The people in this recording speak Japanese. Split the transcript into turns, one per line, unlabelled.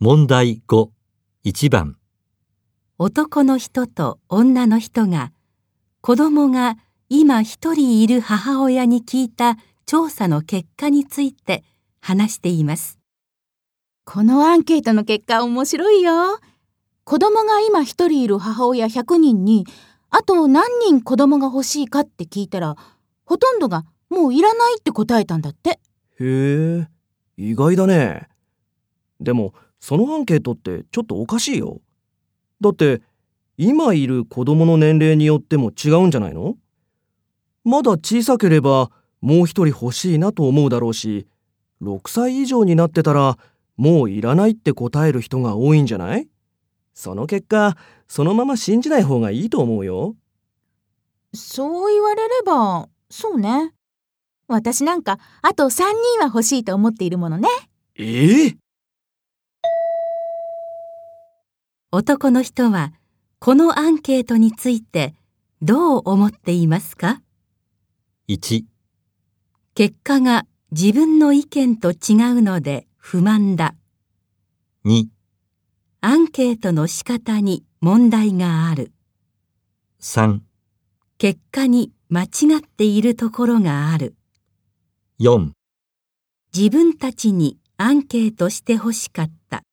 問題5、1番、
男の人と女の人が子供が今一人いる母親に聞いた調査の結果について話しています。
このアンケートの結果面白いよ。子供が今一人いる母親100人に、あと何人子供が欲しいかって聞いたら、ほとんどがもういらないって答えたんだって。
へえ、意外だね。でも、そのアンケートってちょっとおかしいよ。だって、今いる子供の年齢によっても違うんじゃないの？まだ小さければ、もう一人欲しいなと思うだろうし、6歳以上になってたら、もういらないって答える人が多いんじゃない？その結果、そのまま信じない方がいいと思うよ。
そう言われれば、そうね。私なんか、あと3人は欲しいと思っているものね。
ええ？
男の人はこのアンケートについてどう思っていますか
？1、
結果が自分の意見と違うので不満だ。
2、
アンケートの仕方に問題がある。
3、
結果に間違っているところがある。
4
自分たちにアンケートしてほしかった。